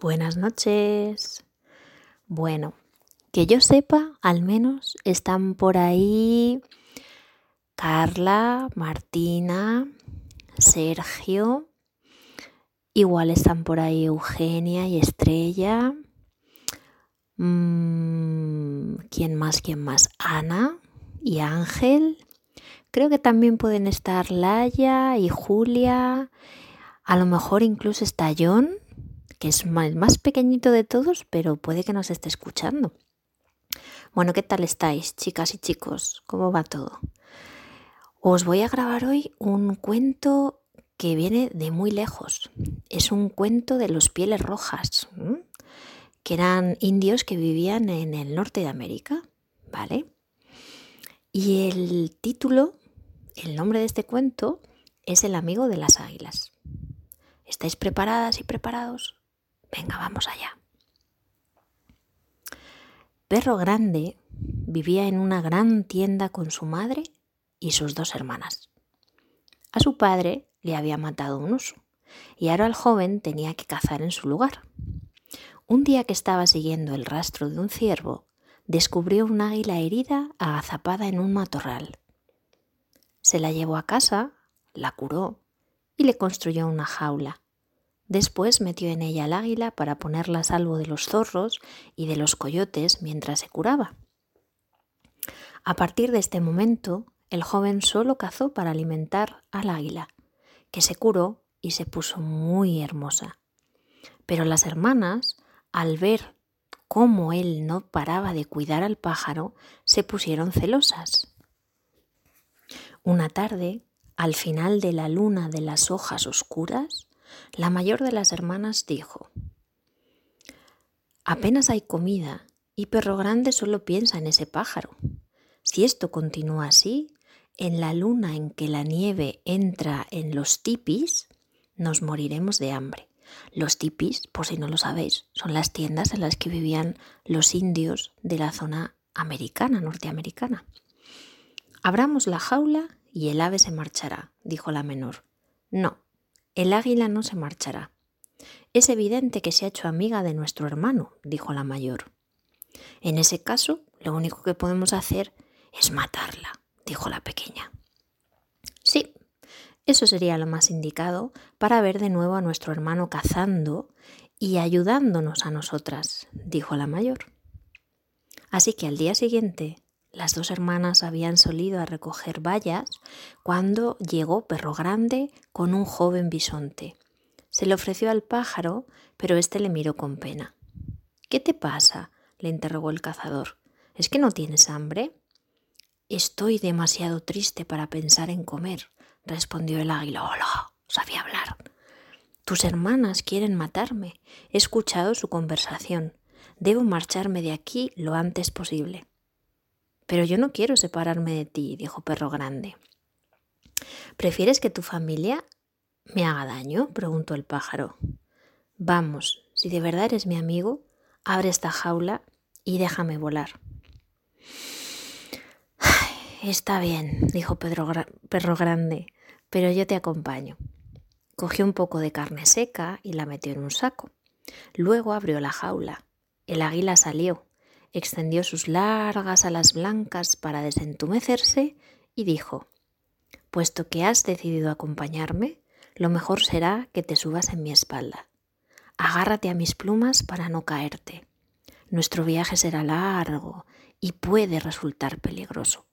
buenas noches. Bueno, que yo sepa, al menos están por ahí Carla, Martina, Sergio, igual están por ahí Eugenia y Estrella. Mm, ¿Quién más? ¿Quién más? Ana y Ángel. Creo que también pueden estar Laia y Julia. A lo mejor incluso está John es el más pequeñito de todos, pero puede que nos esté escuchando. Bueno, ¿qué tal estáis, chicas y chicos? ¿Cómo va todo? Os voy a grabar hoy un cuento que viene de muy lejos. Es un cuento de los pieles rojas, que eran indios que vivían en el norte de América, ¿vale? Y el título, el nombre de este cuento, es El amigo de las águilas. ¿Estáis preparadas y preparados? Venga, vamos allá. Perro Grande vivía en una gran tienda con su madre y sus dos hermanas. A su padre le había matado un oso y ahora el joven tenía que cazar en su lugar. Un día que estaba siguiendo el rastro de un ciervo, descubrió un águila herida agazapada en un matorral. Se la llevó a casa, la curó y le construyó una jaula Después metió en ella al águila para ponerla a salvo de los zorros y de los coyotes mientras se curaba. A partir de este momento, el joven solo cazó para alimentar al águila, que se curó y se puso muy hermosa. Pero las hermanas, al ver cómo él no paraba de cuidar al pájaro, se pusieron celosas. Una tarde, al final de la luna de las hojas oscuras, la mayor de las hermanas dijo, Apenas hay comida y Perro Grande solo piensa en ese pájaro. Si esto continúa así, en la luna en que la nieve entra en los tipis, nos moriremos de hambre. Los tipis, por si no lo sabéis, son las tiendas en las que vivían los indios de la zona americana, norteamericana. Abramos la jaula y el ave se marchará, dijo la menor. No, el águila no se marchará. Es evidente que se ha hecho amiga de nuestro hermano, dijo la mayor. En ese caso, lo único que podemos hacer es matarla, dijo la pequeña. Sí, eso sería lo más indicado para ver de nuevo a nuestro hermano cazando y ayudándonos a nosotras, dijo la mayor. Así que al día siguiente las dos hermanas habían solido a recoger bayas cuando llegó Perro Grande con un joven bisonte. Se le ofreció al pájaro, pero éste le miró con pena. ¿Qué te pasa? le interrogó el cazador. ¿Es que no tienes hambre? Estoy demasiado triste para pensar en comer, respondió el águila. Hola, sabía hablar. Tus hermanas quieren matarme. He escuchado su conversación. Debo marcharme de aquí lo antes posible. Pero yo no quiero separarme de ti, dijo Perro Grande. ¿Prefieres que tu familia me haga daño? preguntó el pájaro. Vamos, si de verdad eres mi amigo, abre esta jaula y déjame volar. Está bien, dijo Perro Grande, pero yo te acompaño. Cogió un poco de carne seca y la metió en un saco. Luego abrió la jaula. El águila salió extendió sus largas alas blancas para desentumecerse y dijo, Puesto que has decidido acompañarme, lo mejor será que te subas en mi espalda. Agárrate a mis plumas para no caerte. Nuestro viaje será largo y puede resultar peligroso.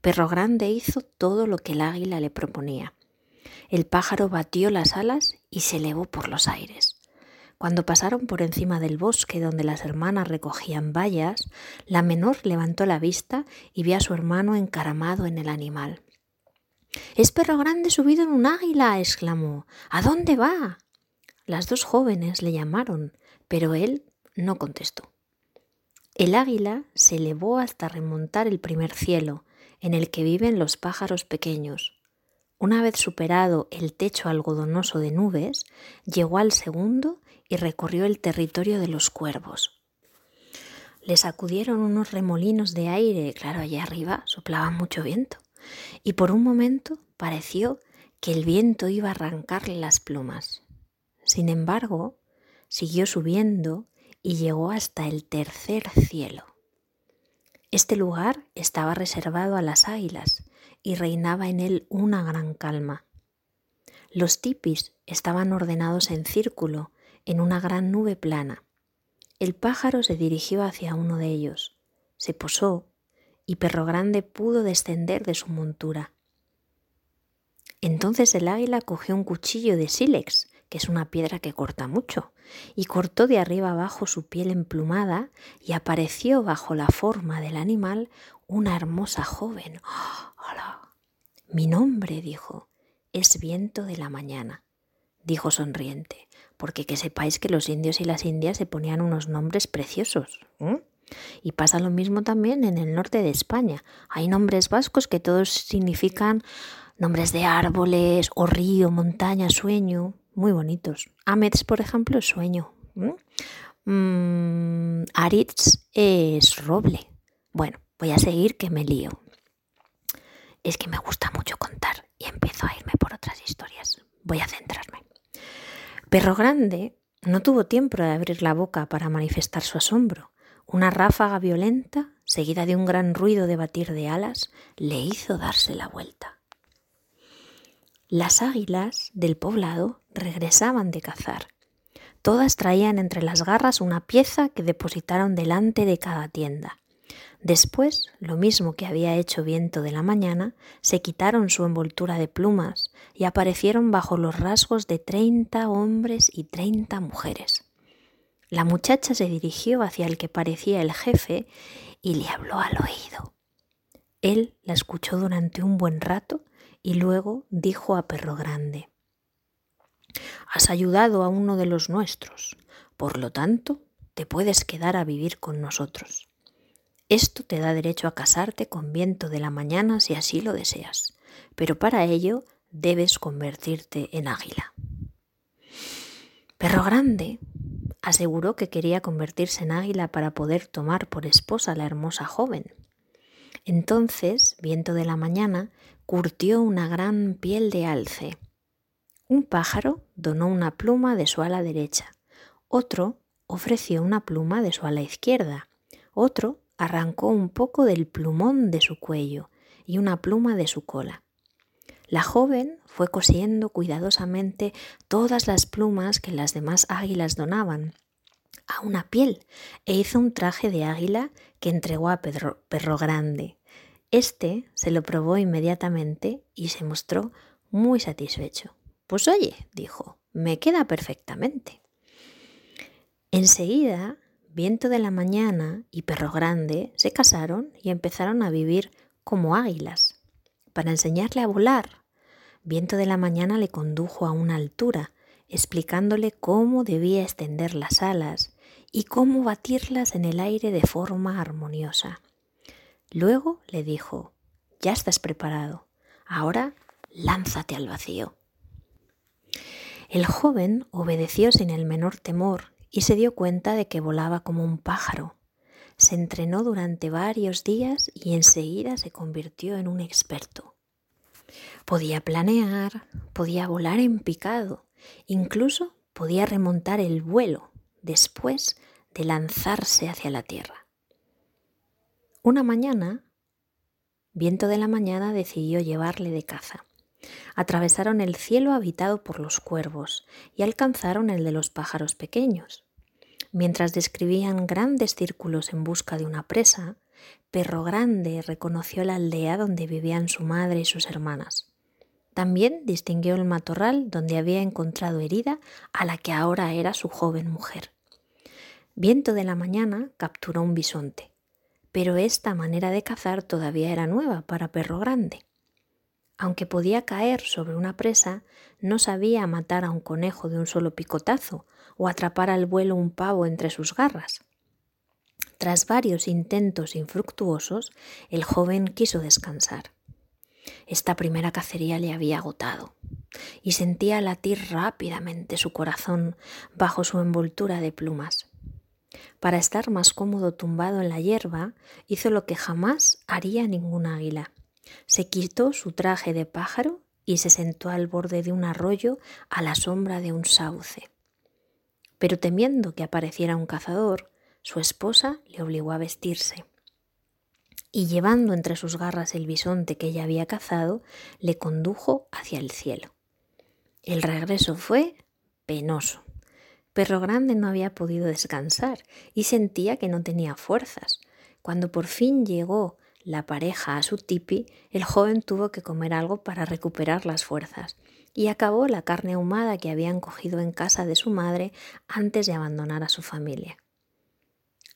Perro Grande hizo todo lo que el águila le proponía. El pájaro batió las alas y se elevó por los aires. Cuando pasaron por encima del bosque donde las hermanas recogían bayas, la menor levantó la vista y vio a su hermano encaramado en el animal. Es perro grande subido en un águila, exclamó. ¿A dónde va? Las dos jóvenes le llamaron, pero él no contestó. El águila se elevó hasta remontar el primer cielo, en el que viven los pájaros pequeños. Una vez superado el techo algodonoso de nubes, llegó al segundo y recorrió el territorio de los cuervos. Le sacudieron unos remolinos de aire, claro, allá arriba soplaba mucho viento, y por un momento pareció que el viento iba a arrancarle las plumas. Sin embargo, siguió subiendo y llegó hasta el tercer cielo. Este lugar estaba reservado a las águilas y reinaba en él una gran calma. Los tipis estaban ordenados en círculo en una gran nube plana. El pájaro se dirigió hacia uno de ellos, se posó y Perro Grande pudo descender de su montura. Entonces el águila cogió un cuchillo de sílex, que es una piedra que corta mucho, y cortó de arriba abajo su piel emplumada y apareció bajo la forma del animal una hermosa joven. ¡Hola! Mi nombre, dijo, es viento de la mañana, dijo sonriente, porque que sepáis que los indios y las indias se ponían unos nombres preciosos. Y pasa lo mismo también en el norte de España. Hay nombres vascos que todos significan nombres de árboles o río, montaña, sueño, muy bonitos. Amets, por ejemplo, es sueño. Mm, Aritz es roble. Bueno, voy a seguir que me lío. Es que me gusta mucho contar y empiezo a irme por otras historias. Voy a centrarme. Perro Grande no tuvo tiempo de abrir la boca para manifestar su asombro. Una ráfaga violenta, seguida de un gran ruido de batir de alas, le hizo darse la vuelta. Las águilas del poblado regresaban de cazar. Todas traían entre las garras una pieza que depositaron delante de cada tienda. Después, lo mismo que había hecho Viento de la mañana, se quitaron su envoltura de plumas y aparecieron bajo los rasgos de treinta hombres y treinta mujeres. La muchacha se dirigió hacia el que parecía el jefe y le habló al oído. Él la escuchó durante un buen rato y luego dijo a Perro Grande, Has ayudado a uno de los nuestros, por lo tanto, te puedes quedar a vivir con nosotros. Esto te da derecho a casarte con viento de la mañana si así lo deseas, pero para ello debes convertirte en águila. Perro Grande aseguró que quería convertirse en águila para poder tomar por esposa a la hermosa joven. Entonces, viento de la mañana, curtió una gran piel de alce. Un pájaro donó una pluma de su ala derecha, otro ofreció una pluma de su ala izquierda, otro arrancó un poco del plumón de su cuello y una pluma de su cola. La joven fue cosiendo cuidadosamente todas las plumas que las demás águilas donaban a una piel e hizo un traje de águila que entregó a Pedro, Perro Grande. Este se lo probó inmediatamente y se mostró muy satisfecho. Pues oye, dijo, me queda perfectamente. Enseguida, Viento de la Mañana y Perro Grande se casaron y empezaron a vivir como águilas. Para enseñarle a volar, Viento de la mañana le condujo a una altura, explicándole cómo debía extender las alas y cómo batirlas en el aire de forma armoniosa. Luego le dijo, ya estás preparado, ahora lánzate al vacío. El joven obedeció sin el menor temor y se dio cuenta de que volaba como un pájaro. Se entrenó durante varios días y enseguida se convirtió en un experto. Podía planear, podía volar en picado, incluso podía remontar el vuelo después de lanzarse hacia la tierra. Una mañana, Viento de la Mañana decidió llevarle de caza. Atravesaron el cielo habitado por los cuervos y alcanzaron el de los pájaros pequeños. Mientras describían grandes círculos en busca de una presa, Perro Grande reconoció la aldea donde vivían su madre y sus hermanas. También distinguió el matorral donde había encontrado herida a la que ahora era su joven mujer. Viento de la mañana capturó un bisonte, pero esta manera de cazar todavía era nueva para Perro Grande. Aunque podía caer sobre una presa, no sabía matar a un conejo de un solo picotazo o atrapar al vuelo un pavo entre sus garras. Tras varios intentos infructuosos, el joven quiso descansar. Esta primera cacería le había agotado y sentía latir rápidamente su corazón bajo su envoltura de plumas. Para estar más cómodo tumbado en la hierba, hizo lo que jamás haría ningún águila. Se quitó su traje de pájaro y se sentó al borde de un arroyo a la sombra de un sauce. pero temiendo que apareciera un cazador, su esposa le obligó a vestirse. Y llevando entre sus garras el bisonte que ella había cazado, le condujo hacia el cielo. El regreso fue penoso. Perro Grande no había podido descansar y sentía que no tenía fuerzas. Cuando por fin llegó la pareja a su tipi, el joven tuvo que comer algo para recuperar las fuerzas y acabó la carne ahumada que habían cogido en casa de su madre antes de abandonar a su familia.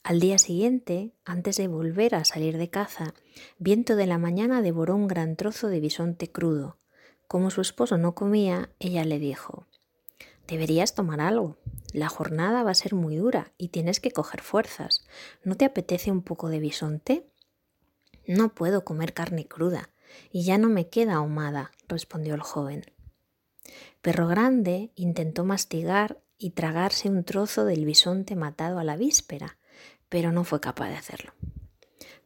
Al día siguiente, antes de volver a salir de caza, Viento de la mañana devoró un gran trozo de bisonte crudo. Como su esposo no comía, ella le dijo Deberías tomar algo. La jornada va a ser muy dura y tienes que coger fuerzas. ¿No te apetece un poco de bisonte? No puedo comer carne cruda, y ya no me queda ahumada, respondió el joven. Perro Grande intentó mastigar y tragarse un trozo del bisonte matado a la víspera, pero no fue capaz de hacerlo.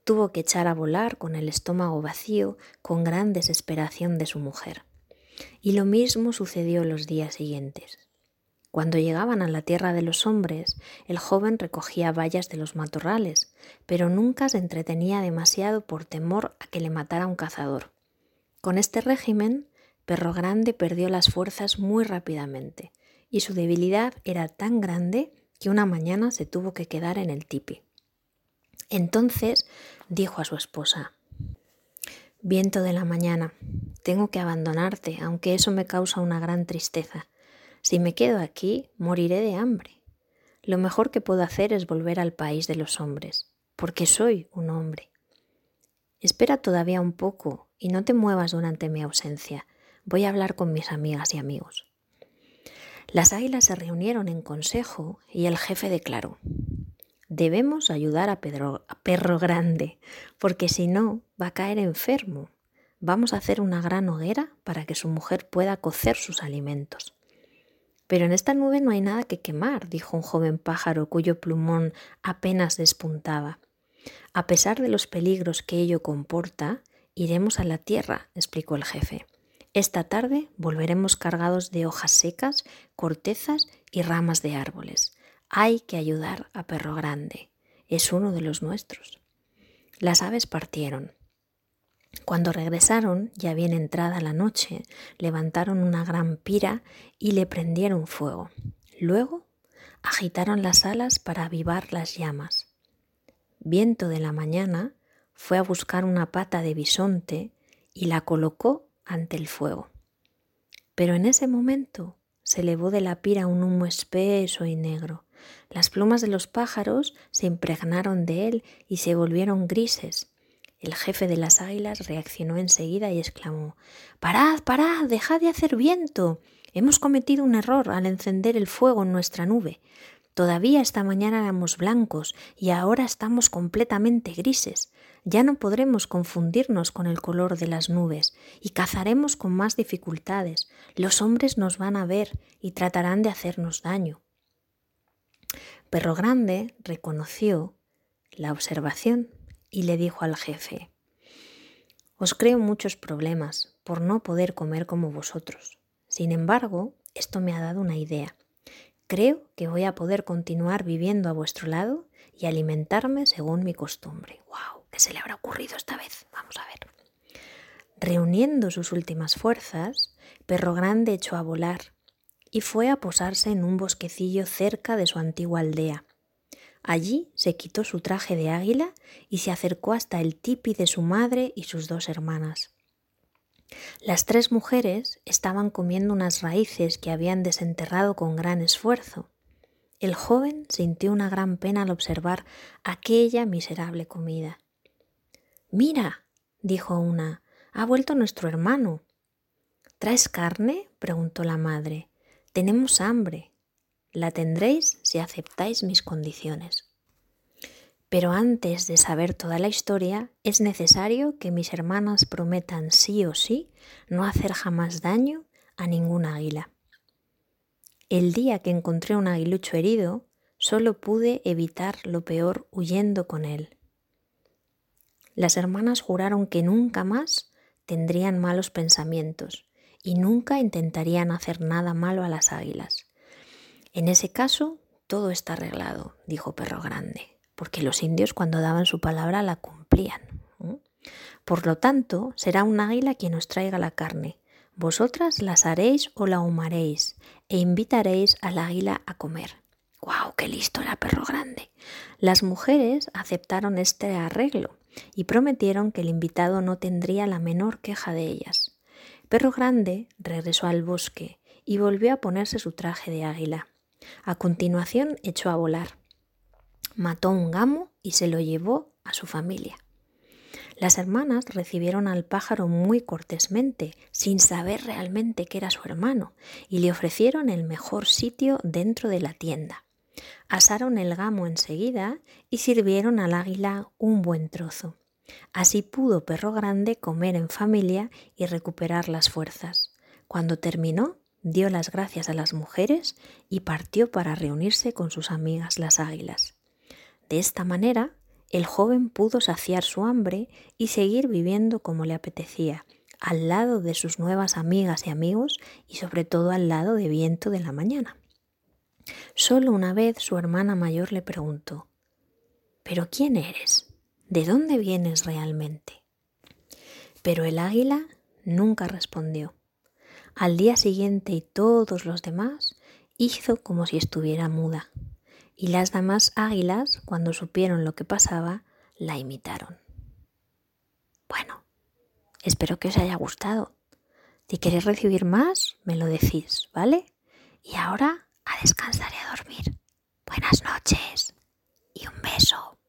Tuvo que echar a volar con el estómago vacío con gran desesperación de su mujer. Y lo mismo sucedió los días siguientes. Cuando llegaban a la tierra de los hombres, el joven recogía bayas de los matorrales, pero nunca se entretenía demasiado por temor a que le matara un cazador. Con este régimen, Perro Grande perdió las fuerzas muy rápidamente, y su debilidad era tan grande que una mañana se tuvo que quedar en el tipi. Entonces dijo a su esposa, Viento de la mañana, tengo que abandonarte, aunque eso me causa una gran tristeza. Si me quedo aquí, moriré de hambre. Lo mejor que puedo hacer es volver al país de los hombres, porque soy un hombre. Espera todavía un poco y no te muevas durante mi ausencia. Voy a hablar con mis amigas y amigos. Las águilas se reunieron en consejo y el jefe declaró, debemos ayudar a, Pedro, a Perro Grande, porque si no, va a caer enfermo. Vamos a hacer una gran hoguera para que su mujer pueda cocer sus alimentos. Pero en esta nube no hay nada que quemar, dijo un joven pájaro cuyo plumón apenas despuntaba. A pesar de los peligros que ello comporta, iremos a la tierra, explicó el jefe. Esta tarde volveremos cargados de hojas secas, cortezas y ramas de árboles. Hay que ayudar a Perro Grande. Es uno de los nuestros. Las aves partieron. Cuando regresaron, ya bien entrada la noche, levantaron una gran pira y le prendieron fuego. Luego agitaron las alas para avivar las llamas. Viento de la mañana fue a buscar una pata de bisonte y la colocó ante el fuego. Pero en ese momento se elevó de la pira un humo espeso y negro. Las plumas de los pájaros se impregnaron de él y se volvieron grises. El jefe de las águilas reaccionó enseguida y exclamó Parad, parad, dejad de hacer viento. Hemos cometido un error al encender el fuego en nuestra nube. Todavía esta mañana éramos blancos y ahora estamos completamente grises. Ya no podremos confundirnos con el color de las nubes y cazaremos con más dificultades. Los hombres nos van a ver y tratarán de hacernos daño. Perro Grande reconoció la observación y le dijo al jefe, Os creo muchos problemas por no poder comer como vosotros. Sin embargo, esto me ha dado una idea. Creo que voy a poder continuar viviendo a vuestro lado y alimentarme según mi costumbre. ¡Wow! ¿Qué se le habrá ocurrido esta vez? Vamos a ver. Reuniendo sus últimas fuerzas, Perro Grande echó a volar y fue a posarse en un bosquecillo cerca de su antigua aldea, Allí se quitó su traje de águila y se acercó hasta el tipi de su madre y sus dos hermanas. Las tres mujeres estaban comiendo unas raíces que habían desenterrado con gran esfuerzo. El joven sintió una gran pena al observar aquella miserable comida. Mira, dijo una, ha vuelto nuestro hermano. ¿Traes carne? preguntó la madre. Tenemos hambre. La tendréis si aceptáis mis condiciones. Pero antes de saber toda la historia, es necesario que mis hermanas prometan sí o sí no hacer jamás daño a ningún águila. El día que encontré un aguilucho herido, solo pude evitar lo peor huyendo con él. Las hermanas juraron que nunca más tendrían malos pensamientos y nunca intentarían hacer nada malo a las águilas. En ese caso, todo está arreglado, dijo Perro Grande, porque los indios cuando daban su palabra la cumplían. Por lo tanto, será un águila quien os traiga la carne. Vosotras las haréis o la ahumaréis e invitaréis al águila a comer. ¡Guau! ¡Qué listo era Perro Grande! Las mujeres aceptaron este arreglo y prometieron que el invitado no tendría la menor queja de ellas. Perro Grande regresó al bosque y volvió a ponerse su traje de águila. A continuación echó a volar. Mató un gamo y se lo llevó a su familia. Las hermanas recibieron al pájaro muy cortésmente, sin saber realmente que era su hermano, y le ofrecieron el mejor sitio dentro de la tienda. Asaron el gamo enseguida y sirvieron al águila un buen trozo. Así pudo Perro Grande comer en familia y recuperar las fuerzas. Cuando terminó, dio las gracias a las mujeres y partió para reunirse con sus amigas las águilas. De esta manera, el joven pudo saciar su hambre y seguir viviendo como le apetecía, al lado de sus nuevas amigas y amigos y sobre todo al lado de Viento de la mañana. Solo una vez su hermana mayor le preguntó, ¿Pero quién eres? ¿De dónde vienes realmente? Pero el águila nunca respondió. Al día siguiente y todos los demás hizo como si estuviera muda, y las demás águilas, cuando supieron lo que pasaba, la imitaron. Bueno, espero que os haya gustado. Si queréis recibir más, me lo decís, ¿vale? Y ahora a descansar y a dormir. Buenas noches y un beso.